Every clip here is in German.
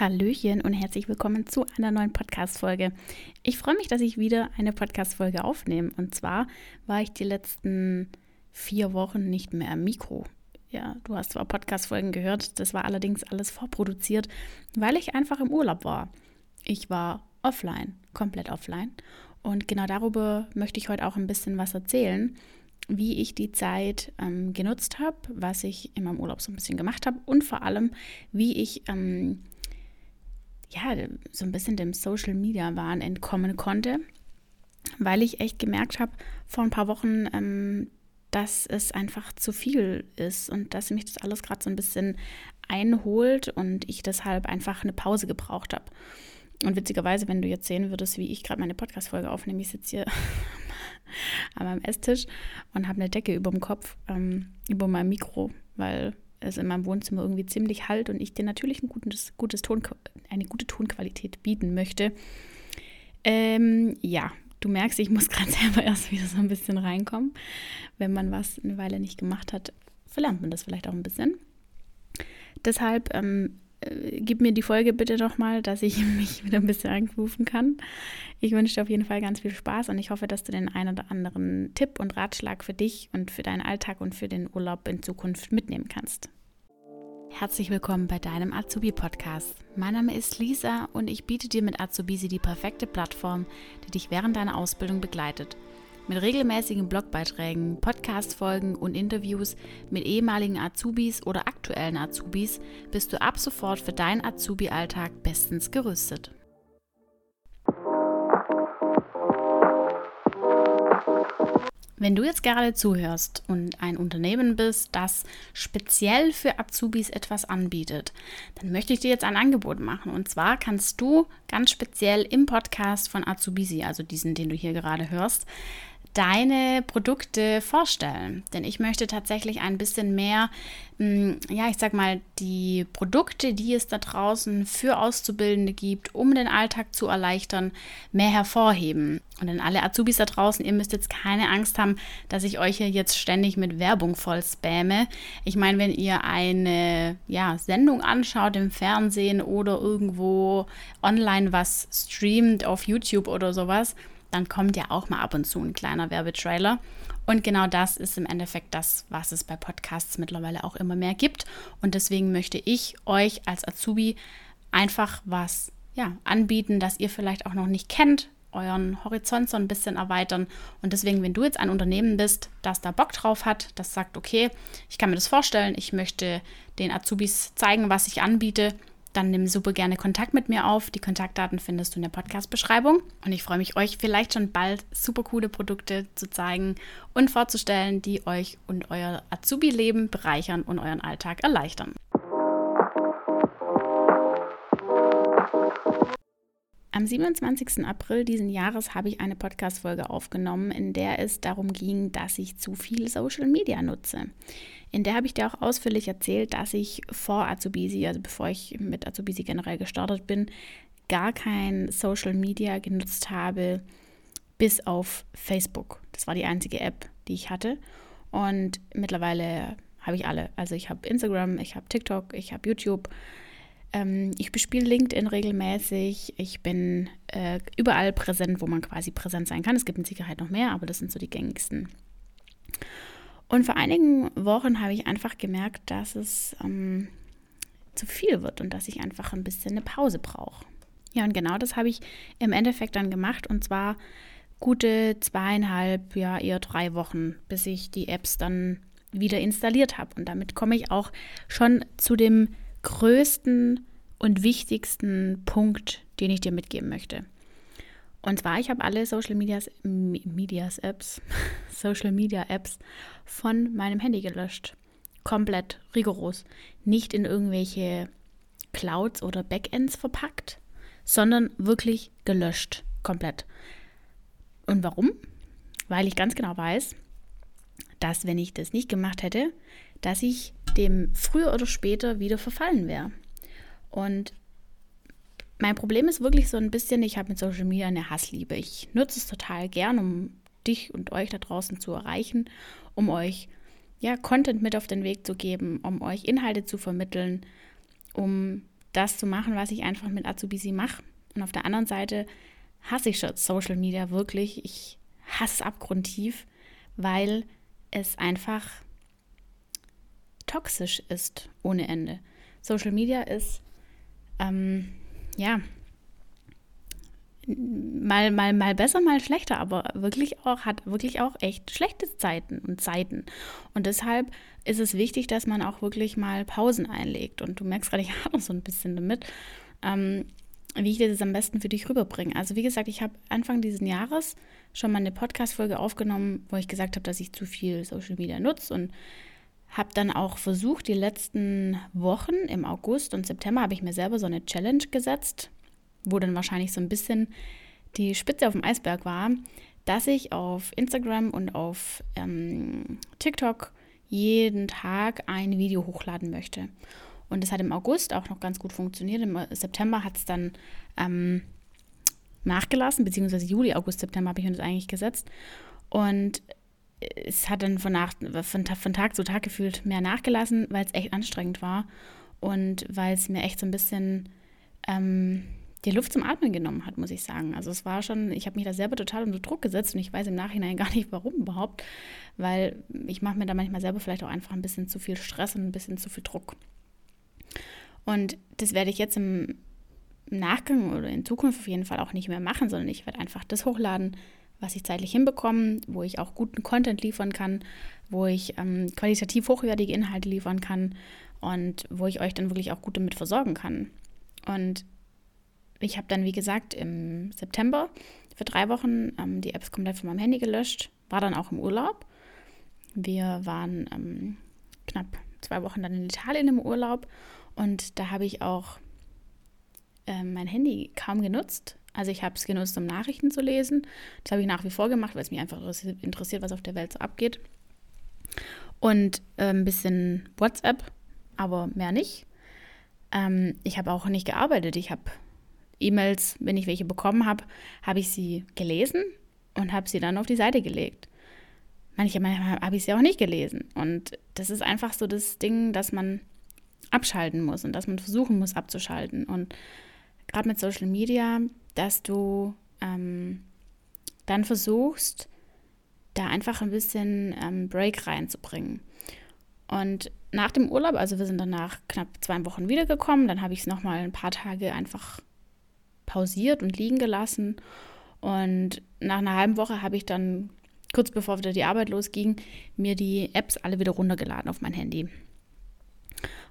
Hallöchen und herzlich willkommen zu einer neuen Podcast-Folge. Ich freue mich, dass ich wieder eine Podcast-Folge aufnehme. Und zwar war ich die letzten vier Wochen nicht mehr am Mikro. Ja, du hast zwar Podcast-Folgen gehört, das war allerdings alles vorproduziert, weil ich einfach im Urlaub war. Ich war offline, komplett offline. Und genau darüber möchte ich heute auch ein bisschen was erzählen, wie ich die Zeit ähm, genutzt habe, was ich in meinem Urlaub so ein bisschen gemacht habe und vor allem, wie ich ähm, ja, so ein bisschen dem Social Media Wahn entkommen konnte, weil ich echt gemerkt habe vor ein paar Wochen, ähm, dass es einfach zu viel ist und dass mich das alles gerade so ein bisschen einholt und ich deshalb einfach eine Pause gebraucht habe. Und witzigerweise, wenn du jetzt sehen würdest, wie ich gerade meine Podcast-Folge aufnehme, ich sitze hier an meinem Esstisch und habe eine Decke über dem Kopf, ähm, über meinem Mikro, weil es in meinem Wohnzimmer irgendwie ziemlich halt und ich dir natürlich ein gutes, gutes Ton, eine gute Tonqualität bieten möchte. Ähm, ja, du merkst, ich muss gerade selber erst wieder so ein bisschen reinkommen. Wenn man was eine Weile nicht gemacht hat, verlernt man das vielleicht auch ein bisschen. Deshalb ähm, äh, gib mir die Folge bitte nochmal, dass ich mich wieder ein bisschen anrufen kann. Ich wünsche dir auf jeden Fall ganz viel Spaß und ich hoffe, dass du den einen oder anderen Tipp und Ratschlag für dich und für deinen Alltag und für den Urlaub in Zukunft mitnehmen kannst. Herzlich willkommen bei deinem Azubi-Podcast. Mein Name ist Lisa und ich biete dir mit Azubisi die perfekte Plattform, die dich während deiner Ausbildung begleitet – mit regelmäßigen Blogbeiträgen, Podcast-Folgen und Interviews mit ehemaligen Azubis oder aktuellen Azubis bist du ab sofort für deinen Azubi-Alltag bestens gerüstet. Wenn du jetzt gerade zuhörst und ein Unternehmen bist, das speziell für Azubis etwas anbietet, dann möchte ich dir jetzt ein Angebot machen. Und zwar kannst du ganz speziell im Podcast von Azubisi, also diesen, den du hier gerade hörst, deine Produkte vorstellen. Denn ich möchte tatsächlich ein bisschen mehr, mm, ja, ich sag mal, die Produkte, die es da draußen für Auszubildende gibt, um den Alltag zu erleichtern, mehr hervorheben. Und an alle Azubis da draußen, ihr müsst jetzt keine Angst haben, dass ich euch hier jetzt ständig mit Werbung voll spamme. Ich meine, wenn ihr eine ja, Sendung anschaut im Fernsehen oder irgendwo online was streamt auf YouTube oder sowas, dann kommt ja auch mal ab und zu ein kleiner Werbetrailer. Und genau das ist im Endeffekt das, was es bei Podcasts mittlerweile auch immer mehr gibt. Und deswegen möchte ich euch als Azubi einfach was ja, anbieten, das ihr vielleicht auch noch nicht kennt, euren Horizont so ein bisschen erweitern. Und deswegen, wenn du jetzt ein Unternehmen bist, das da Bock drauf hat, das sagt, okay, ich kann mir das vorstellen, ich möchte den Azubis zeigen, was ich anbiete, dann nimm super gerne Kontakt mit mir auf. Die Kontaktdaten findest du in der Podcast-Beschreibung. Und ich freue mich, euch vielleicht schon bald super coole Produkte zu zeigen und vorzustellen, die euch und euer Azubi-Leben bereichern und euren Alltag erleichtern. Am 27. April diesen Jahres habe ich eine Podcast-Folge aufgenommen, in der es darum ging, dass ich zu viel Social Media nutze. In der habe ich dir auch ausführlich erzählt, dass ich vor Azubisi, also bevor ich mit Azubisi generell gestartet bin, gar kein Social Media genutzt habe, bis auf Facebook. Das war die einzige App, die ich hatte. Und mittlerweile habe ich alle. Also ich habe Instagram, ich habe TikTok, ich habe YouTube. Ähm, ich bespiele LinkedIn regelmäßig. Ich bin äh, überall präsent, wo man quasi präsent sein kann. Es gibt mit Sicherheit noch mehr, aber das sind so die gängigsten. Und vor einigen Wochen habe ich einfach gemerkt, dass es ähm, zu viel wird und dass ich einfach ein bisschen eine Pause brauche. Ja, und genau das habe ich im Endeffekt dann gemacht und zwar gute zweieinhalb, ja eher drei Wochen, bis ich die Apps dann wieder installiert habe. Und damit komme ich auch schon zu dem größten und wichtigsten Punkt, den ich dir mitgeben möchte. Und zwar, ich habe alle Social Medias, Medias Apps, Social Media Apps von meinem Handy gelöscht. Komplett rigoros. Nicht in irgendwelche Clouds oder Backends verpackt, sondern wirklich gelöscht. Komplett. Und warum? Weil ich ganz genau weiß, dass wenn ich das nicht gemacht hätte, dass ich dem früher oder später wieder verfallen wäre. Und mein Problem ist wirklich so ein bisschen, ich habe mit Social Media eine Hassliebe. Ich nutze es total gern, um dich und euch da draußen zu erreichen, um euch ja Content mit auf den Weg zu geben, um euch Inhalte zu vermitteln, um das zu machen, was ich einfach mit Azubisi mache. Und auf der anderen Seite hasse ich Social Media wirklich. Ich hasse es abgrundtief, weil es einfach toxisch ist ohne Ende. Social Media ist, ähm, ja, mal, mal, mal besser, mal schlechter, aber wirklich auch, hat wirklich auch echt schlechte Zeiten und Zeiten. Und deshalb ist es wichtig, dass man auch wirklich mal Pausen einlegt. Und du merkst gerade, ich habe noch so ein bisschen damit, ähm, wie ich das am besten für dich rüberbringe. Also wie gesagt, ich habe Anfang dieses Jahres schon mal eine Podcast-Folge aufgenommen, wo ich gesagt habe, dass ich zu viel Social Media nutze und habe dann auch versucht, die letzten Wochen im August und September habe ich mir selber so eine Challenge gesetzt, wo dann wahrscheinlich so ein bisschen die Spitze auf dem Eisberg war, dass ich auf Instagram und auf ähm, TikTok jeden Tag ein Video hochladen möchte. Und das hat im August auch noch ganz gut funktioniert. Im September hat es dann ähm, nachgelassen, beziehungsweise Juli, August, September habe ich mir das eigentlich gesetzt. Und es hat dann von, nach, von, von Tag zu Tag gefühlt mehr nachgelassen, weil es echt anstrengend war und weil es mir echt so ein bisschen ähm, die Luft zum Atmen genommen hat, muss ich sagen. Also es war schon, ich habe mich da selber total unter Druck gesetzt und ich weiß im Nachhinein gar nicht, warum überhaupt, weil ich mache mir da manchmal selber vielleicht auch einfach ein bisschen zu viel Stress und ein bisschen zu viel Druck. Und das werde ich jetzt im Nachgang oder in Zukunft auf jeden Fall auch nicht mehr machen, sondern ich werde einfach das hochladen, was ich zeitlich hinbekomme, wo ich auch guten Content liefern kann, wo ich ähm, qualitativ hochwertige Inhalte liefern kann und wo ich euch dann wirklich auch gut damit versorgen kann. Und ich habe dann, wie gesagt, im September für drei Wochen ähm, die Apps komplett von meinem Handy gelöscht, war dann auch im Urlaub. Wir waren ähm, knapp zwei Wochen dann in Italien im Urlaub und da habe ich auch äh, mein Handy kaum genutzt. Also ich habe es genutzt, um Nachrichten zu lesen. Das habe ich nach wie vor gemacht, weil es mich einfach interessiert, was auf der Welt so abgeht. Und äh, ein bisschen WhatsApp, aber mehr nicht. Ähm, ich habe auch nicht gearbeitet. Ich habe E-Mails, wenn ich welche bekommen habe, habe ich sie gelesen und habe sie dann auf die Seite gelegt. Manchmal habe ich sie auch nicht gelesen. Und das ist einfach so das Ding, dass man abschalten muss und dass man versuchen muss abzuschalten. Und gerade mit Social Media, dass du ähm, dann versuchst, da einfach ein bisschen ähm, Break reinzubringen. Und nach dem Urlaub, also wir sind dann nach knapp zwei Wochen wiedergekommen, dann habe ich es nochmal ein paar Tage einfach pausiert und liegen gelassen. Und nach einer halben Woche habe ich dann, kurz bevor wieder die Arbeit losging, mir die Apps alle wieder runtergeladen auf mein Handy.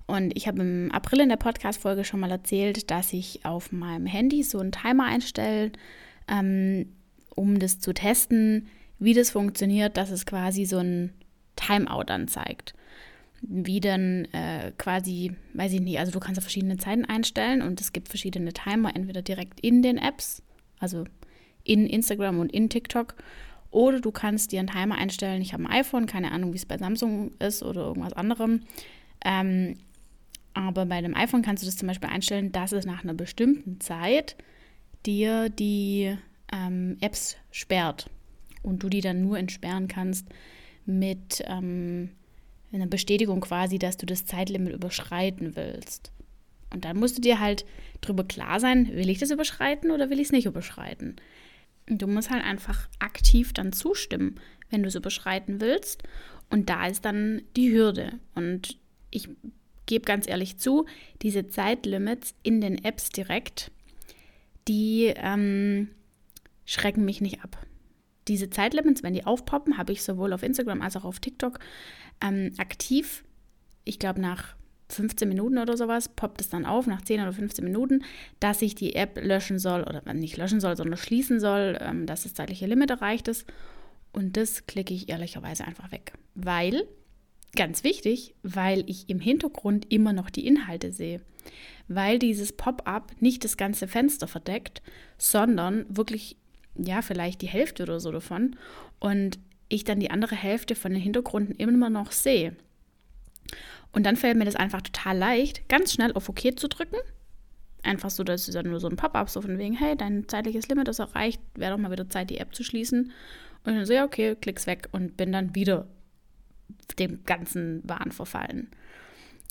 Und ich habe im April in der Podcast-Folge schon mal erzählt, dass ich auf meinem Handy so einen Timer einstelle, ähm, um das zu testen, wie das funktioniert, dass es quasi so ein Timeout anzeigt. Wie dann äh, quasi, weiß ich nicht, also du kannst auf verschiedene Zeiten einstellen und es gibt verschiedene Timer, entweder direkt in den Apps, also in Instagram und in TikTok, oder du kannst dir einen Timer einstellen. Ich habe ein iPhone, keine Ahnung, wie es bei Samsung ist oder irgendwas anderem. Ähm, aber bei dem iPhone kannst du das zum Beispiel einstellen, dass es nach einer bestimmten Zeit dir die ähm, Apps sperrt und du die dann nur entsperren kannst mit ähm, einer Bestätigung quasi, dass du das Zeitlimit überschreiten willst. Und dann musst du dir halt drüber klar sein, will ich das überschreiten oder will ich es nicht überschreiten. Du musst halt einfach aktiv dann zustimmen, wenn du es überschreiten willst. Und da ist dann die Hürde. Und ich gebe ganz ehrlich zu, diese Zeitlimits in den Apps direkt, die ähm, schrecken mich nicht ab. Diese Zeitlimits, wenn die aufpoppen, habe ich sowohl auf Instagram als auch auf TikTok ähm, aktiv. Ich glaube, nach 15 Minuten oder sowas poppt es dann auf, nach 10 oder 15 Minuten, dass ich die App löschen soll oder nicht löschen soll, sondern schließen soll, ähm, dass das zeitliche Limit erreicht ist. Und das klicke ich ehrlicherweise einfach weg, weil Ganz wichtig, weil ich im Hintergrund immer noch die Inhalte sehe. Weil dieses Pop-up nicht das ganze Fenster verdeckt, sondern wirklich, ja, vielleicht die Hälfte oder so davon. Und ich dann die andere Hälfte von den Hintergründen immer noch sehe. Und dann fällt mir das einfach total leicht, ganz schnell auf OK zu drücken. Einfach so, dass es dann nur so ein Pop-up, so von wegen, hey, dein zeitliches Limit ist erreicht, wäre doch mal wieder Zeit, die App zu schließen. Und dann so, ja, okay, klick's weg und bin dann wieder dem ganzen Wahn verfallen.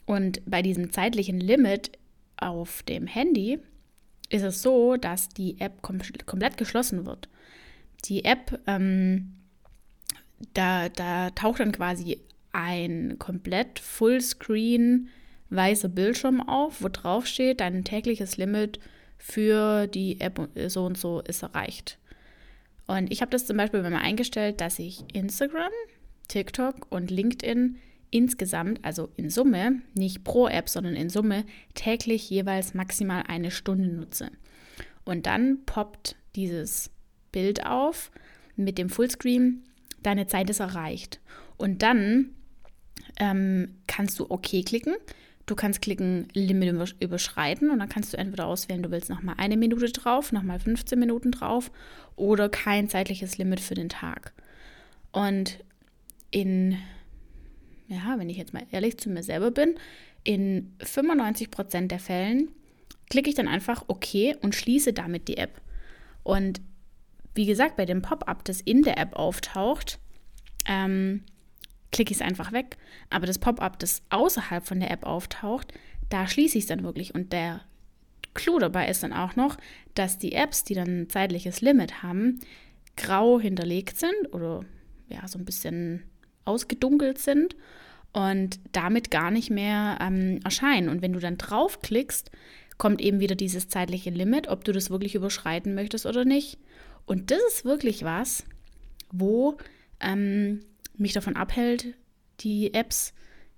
Und bei diesem zeitlichen Limit auf dem Handy ist es so, dass die App kom komplett geschlossen wird. Die App, ähm, da, da taucht dann quasi ein komplett Fullscreen weißer Bildschirm auf, wo drauf steht, dein tägliches Limit für die App so und so ist erreicht. Und ich habe das zum Beispiel bei mir eingestellt, dass ich Instagram, TikTok und LinkedIn insgesamt, also in Summe, nicht pro App, sondern in Summe, täglich jeweils maximal eine Stunde nutze. Und dann poppt dieses Bild auf mit dem Fullscreen, deine Zeit ist erreicht. Und dann ähm, kannst du OK klicken. Du kannst klicken Limit überschreiten und dann kannst du entweder auswählen, du willst nochmal eine Minute drauf, nochmal 15 Minuten drauf oder kein zeitliches Limit für den Tag. Und in ja, wenn ich jetzt mal ehrlich zu mir selber bin, in 95 Prozent der Fällen klicke ich dann einfach OK und schließe damit die App. Und wie gesagt, bei dem Pop-up, das in der App auftaucht, ähm, klicke ich es einfach weg. Aber das Pop-up, das außerhalb von der App auftaucht, da schließe ich es dann wirklich. Und der Clou dabei ist dann auch noch, dass die Apps, die dann ein zeitliches Limit haben, grau hinterlegt sind oder ja, so ein bisschen ausgedunkelt sind und damit gar nicht mehr ähm, erscheinen. Und wenn du dann draufklickst, kommt eben wieder dieses zeitliche Limit, ob du das wirklich überschreiten möchtest oder nicht. Und das ist wirklich was, wo ähm, mich davon abhält, die Apps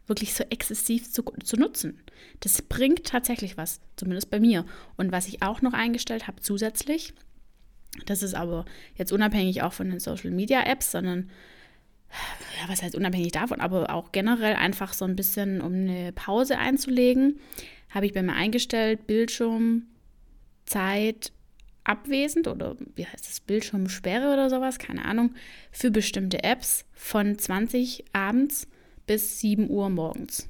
wirklich so exzessiv zu, zu nutzen. Das bringt tatsächlich was, zumindest bei mir. Und was ich auch noch eingestellt habe zusätzlich, das ist aber jetzt unabhängig auch von den Social Media Apps, sondern ja, was heißt unabhängig davon, aber auch generell einfach so ein bisschen, um eine Pause einzulegen, habe ich bei mir eingestellt, Bildschirm, Zeit abwesend oder wie heißt das, Bildschirmsperre oder sowas, keine Ahnung, für bestimmte Apps von 20 abends bis 7 Uhr morgens.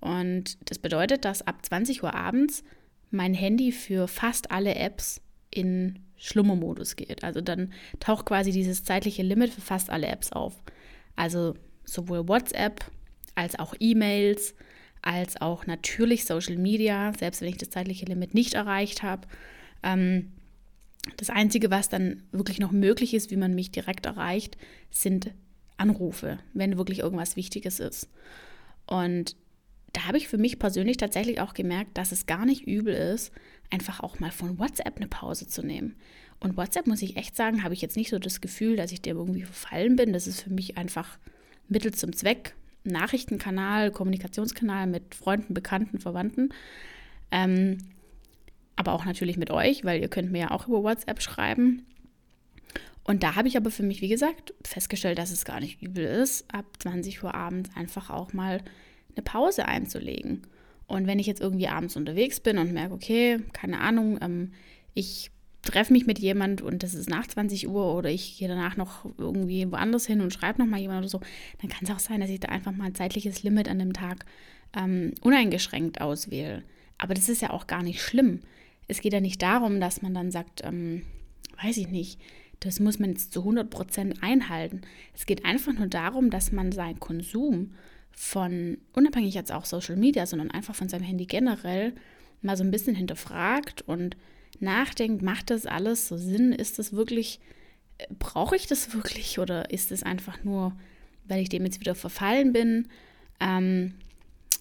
Und das bedeutet, dass ab 20 Uhr abends mein Handy für fast alle Apps in Schlummermodus geht. Also dann taucht quasi dieses zeitliche Limit für fast alle Apps auf. Also sowohl WhatsApp als auch E-Mails, als auch natürlich Social Media, selbst wenn ich das zeitliche Limit nicht erreicht habe. Ähm, das Einzige, was dann wirklich noch möglich ist, wie man mich direkt erreicht, sind Anrufe, wenn wirklich irgendwas Wichtiges ist. Und da habe ich für mich persönlich tatsächlich auch gemerkt, dass es gar nicht übel ist, einfach auch mal von WhatsApp eine Pause zu nehmen. Und WhatsApp, muss ich echt sagen, habe ich jetzt nicht so das Gefühl, dass ich dem irgendwie verfallen bin. Das ist für mich einfach Mittel zum Zweck. Nachrichtenkanal, Kommunikationskanal mit Freunden, Bekannten, Verwandten. Ähm, aber auch natürlich mit euch, weil ihr könnt mir ja auch über WhatsApp schreiben. Und da habe ich aber für mich, wie gesagt, festgestellt, dass es gar nicht übel ist, ab 20 Uhr abends einfach auch mal eine Pause einzulegen. Und wenn ich jetzt irgendwie abends unterwegs bin und merke, okay, keine Ahnung, ähm, ich treffe mich mit jemand und das ist nach 20 Uhr oder ich gehe danach noch irgendwie woanders hin und schreibe nochmal jemand oder so, dann kann es auch sein, dass ich da einfach mal ein zeitliches Limit an dem Tag ähm, uneingeschränkt auswähle. Aber das ist ja auch gar nicht schlimm. Es geht ja nicht darum, dass man dann sagt, ähm, weiß ich nicht, das muss man jetzt zu 100 Prozent einhalten. Es geht einfach nur darum, dass man seinen Konsum von, unabhängig jetzt auch Social Media, sondern einfach von seinem Handy generell mal so ein bisschen hinterfragt und nachdenkt, macht das alles so Sinn? Ist das wirklich, äh, brauche ich das wirklich oder ist es einfach nur, weil ich dem jetzt wieder verfallen bin? Ähm,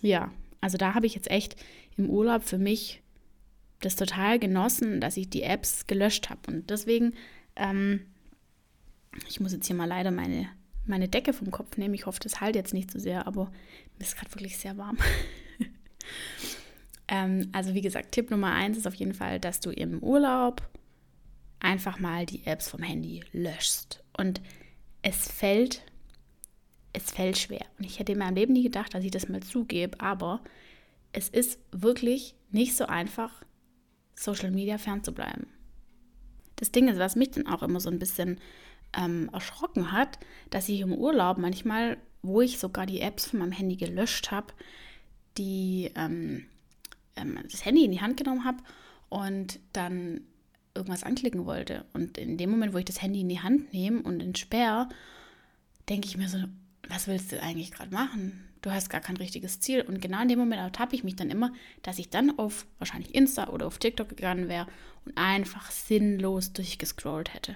ja, also da habe ich jetzt echt im Urlaub für mich das total genossen, dass ich die Apps gelöscht habe. Und deswegen, ähm, ich muss jetzt hier mal leider meine meine Decke vom Kopf nehmen. Ich hoffe, das halt jetzt nicht so sehr, aber mir ist gerade wirklich sehr warm. ähm, also wie gesagt, Tipp Nummer eins ist auf jeden Fall, dass du im Urlaub einfach mal die Apps vom Handy löschst. Und es fällt, es fällt schwer. Und ich hätte in meinem Leben nie gedacht, dass ich das mal zugebe, aber es ist wirklich nicht so einfach, Social Media fernzubleiben. Das Ding ist, was mich dann auch immer so ein bisschen ähm, erschrocken hat, dass ich im Urlaub manchmal, wo ich sogar die Apps von meinem Handy gelöscht habe, die ähm, ähm, das Handy in die Hand genommen habe und dann irgendwas anklicken wollte. Und in dem Moment, wo ich das Handy in die Hand nehme und entsperre, denke ich mir so, was willst du eigentlich gerade machen? du hast gar kein richtiges Ziel. Und genau in dem Moment ertappe ich mich dann immer, dass ich dann auf wahrscheinlich Insta oder auf TikTok gegangen wäre und einfach sinnlos durchgescrollt hätte.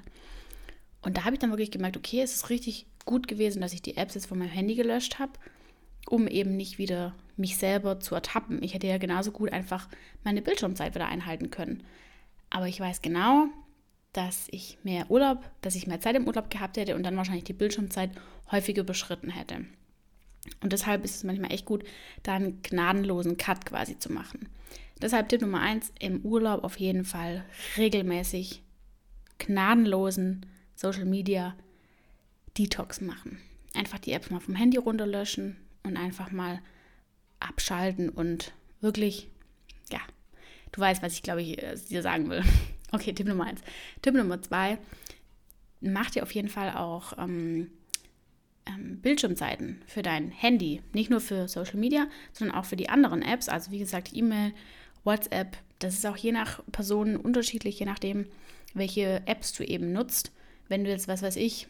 Und da habe ich dann wirklich gemerkt, okay, es ist richtig gut gewesen, dass ich die Apps jetzt von meinem Handy gelöscht habe, um eben nicht wieder mich selber zu ertappen. Ich hätte ja genauso gut einfach meine Bildschirmzeit wieder einhalten können. Aber ich weiß genau, dass ich mehr Urlaub, dass ich mehr Zeit im Urlaub gehabt hätte und dann wahrscheinlich die Bildschirmzeit häufiger überschritten hätte. Und deshalb ist es manchmal echt gut, da einen gnadenlosen Cut quasi zu machen. Deshalb Tipp Nummer eins, im Urlaub auf jeden Fall regelmäßig gnadenlosen Social Media Detox machen. Einfach die Apps mal vom Handy runterlöschen und einfach mal abschalten und wirklich, ja, du weißt, was ich glaube ich äh, dir sagen will. Okay, Tipp Nummer eins. Tipp Nummer zwei, mach dir auf jeden Fall auch ähm, ähm, Bildschirmzeiten für dein Handy. Nicht nur für Social Media, sondern auch für die anderen Apps. Also wie gesagt, E-Mail, WhatsApp. Das ist auch je nach Person unterschiedlich, je nachdem, welche Apps du eben nutzt. Wenn du jetzt, was weiß ich,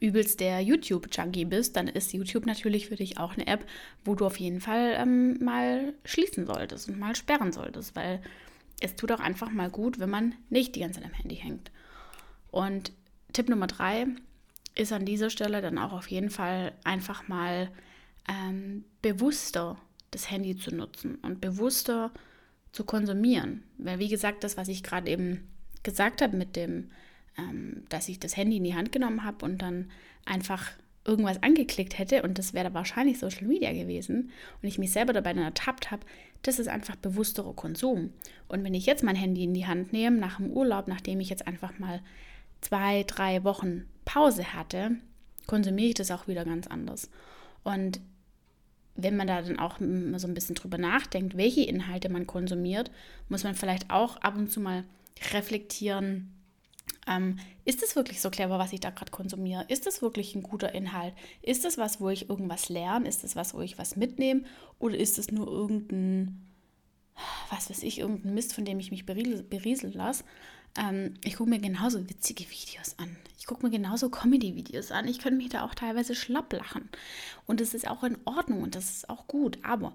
übelst der YouTube-Junkie bist, dann ist YouTube natürlich für dich auch eine App, wo du auf jeden Fall ähm, mal schließen solltest und mal sperren solltest, weil es tut auch einfach mal gut, wenn man nicht die ganze Zeit am Handy hängt. Und Tipp Nummer drei ist an dieser Stelle dann auch auf jeden Fall einfach mal ähm, bewusster das Handy zu nutzen und bewusster zu konsumieren. Weil wie gesagt, das, was ich gerade eben gesagt habe mit dem ähm, dass ich das Handy in die Hand genommen habe und dann einfach irgendwas angeklickt hätte und das wäre wahrscheinlich Social Media gewesen und ich mich selber dabei dann ertappt habe, das ist einfach bewussterer Konsum. Und wenn ich jetzt mein Handy in die Hand nehme, nach dem Urlaub, nachdem ich jetzt einfach mal zwei, drei Wochen Pause hatte, konsumiere ich das auch wieder ganz anders. Und wenn man da dann auch so ein bisschen drüber nachdenkt, welche Inhalte man konsumiert, muss man vielleicht auch ab und zu mal reflektieren, ähm, ist es wirklich so clever, was ich da gerade konsumiere? Ist es wirklich ein guter Inhalt? Ist es was, wo ich irgendwas lerne? Ist es was, wo ich was mitnehme? Oder ist es nur irgendein, was weiß ich, irgendein Mist, von dem ich mich berieseln lasse? Ähm, ich gucke mir genauso witzige Videos an. Ich gucke mir genauso Comedy-Videos an. Ich könnte mich da auch teilweise schlapp lachen. Und das ist auch in Ordnung und das ist auch gut. Aber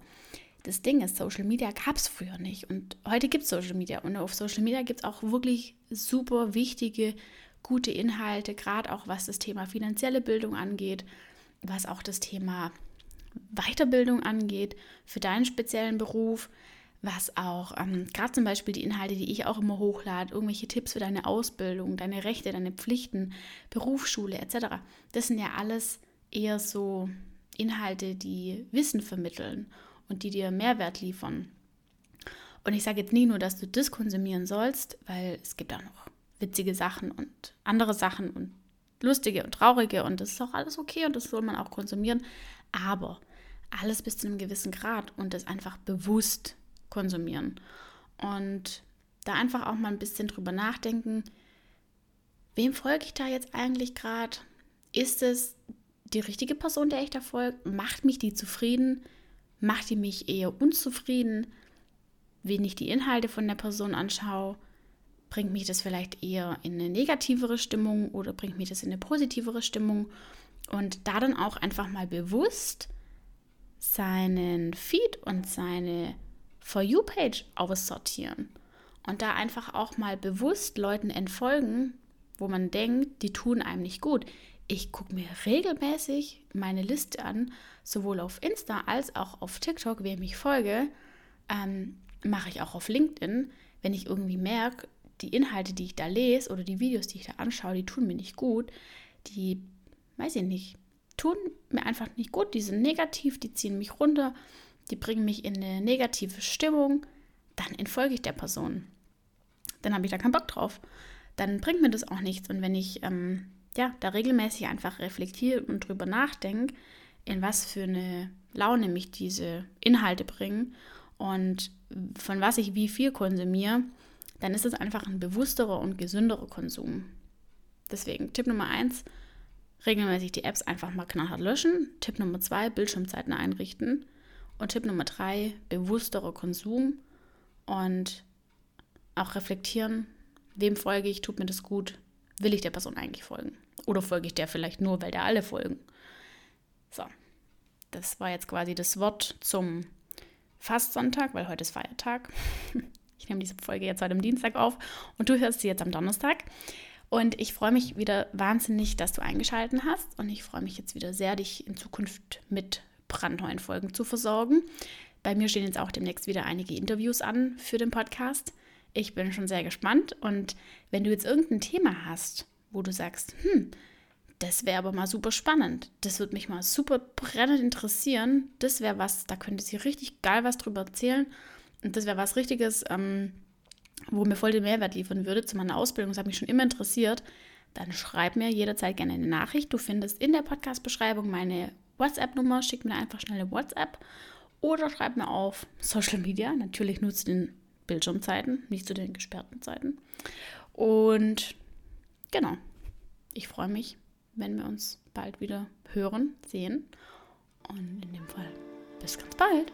das Ding ist, Social Media gab es früher nicht. Und heute gibt es Social Media. Und auf Social Media gibt es auch wirklich super wichtige, gute Inhalte, gerade auch was das Thema finanzielle Bildung angeht, was auch das Thema Weiterbildung angeht für deinen speziellen Beruf, was auch ähm, gerade zum Beispiel die Inhalte, die ich auch immer hochlade, irgendwelche Tipps für deine Ausbildung, deine Rechte, deine Pflichten, Berufsschule etc. Das sind ja alles eher so Inhalte, die Wissen vermitteln und die dir Mehrwert liefern. Und ich sage jetzt nie nur, dass du das konsumieren sollst, weil es gibt auch noch witzige Sachen und andere Sachen und lustige und traurige und das ist auch alles okay und das soll man auch konsumieren. Aber alles bis zu einem gewissen Grad und das einfach bewusst konsumieren. Und da einfach auch mal ein bisschen drüber nachdenken, wem folge ich da jetzt eigentlich gerade? Ist es die richtige Person, der ich da folge? Macht mich die zufrieden? Macht die mich eher unzufrieden? Wenn ich die Inhalte von der Person anschaue, bringt mich das vielleicht eher in eine negativere Stimmung oder bringt mich das in eine positivere Stimmung? Und da dann auch einfach mal bewusst seinen Feed und seine For You-Page aussortieren. Und da einfach auch mal bewusst Leuten entfolgen, wo man denkt, die tun einem nicht gut ich gucke mir regelmäßig meine Liste an, sowohl auf Insta als auch auf TikTok, wem ich folge, ähm, mache ich auch auf LinkedIn, wenn ich irgendwie merke, die Inhalte, die ich da lese oder die Videos, die ich da anschaue, die tun mir nicht gut, die, weiß ich nicht, tun mir einfach nicht gut, die sind negativ, die ziehen mich runter, die bringen mich in eine negative Stimmung, dann entfolge ich der Person. Dann habe ich da keinen Bock drauf. Dann bringt mir das auch nichts. Und wenn ich ähm, ja, da regelmäßig einfach reflektiere und drüber nachdenke, in was für eine Laune mich diese Inhalte bringen und von was ich wie viel konsumiere, dann ist es einfach ein bewussterer und gesünderer Konsum. Deswegen Tipp Nummer eins, regelmäßig die Apps einfach mal knallhart löschen. Tipp Nummer zwei, Bildschirmzeiten einrichten. Und Tipp Nummer drei, bewussterer Konsum und auch reflektieren, wem folge ich, tut mir das gut, will ich der Person eigentlich folgen? Oder folge ich der vielleicht nur, weil da alle folgen? So. Das war jetzt quasi das Wort zum Fastsonntag, weil heute ist Feiertag. Ich nehme diese Folge jetzt heute am Dienstag auf und du hörst sie jetzt am Donnerstag. Und ich freue mich wieder wahnsinnig, dass du eingeschaltet hast. Und ich freue mich jetzt wieder sehr, dich in Zukunft mit brandneuen Folgen zu versorgen. Bei mir stehen jetzt auch demnächst wieder einige Interviews an für den Podcast. Ich bin schon sehr gespannt. Und wenn du jetzt irgendein Thema hast, wo du sagst, hm, das wäre aber mal super spannend. Das würde mich mal super brennend interessieren. Das wäre was, da könnte sie richtig geil was drüber erzählen. Und das wäre was Richtiges, ähm, wo mir voll den Mehrwert liefern würde zu meiner Ausbildung. Das hat mich schon immer interessiert. Dann schreib mir jederzeit gerne eine Nachricht. Du findest in der Podcast-Beschreibung meine WhatsApp-Nummer. Schick mir einfach schnell eine WhatsApp oder schreib mir auf Social Media. Natürlich nur zu den Bildschirmzeiten, nicht zu den gesperrten Zeiten. Und genau, ich freue mich wenn wir uns bald wieder hören, sehen. Und in dem Fall bis ganz bald.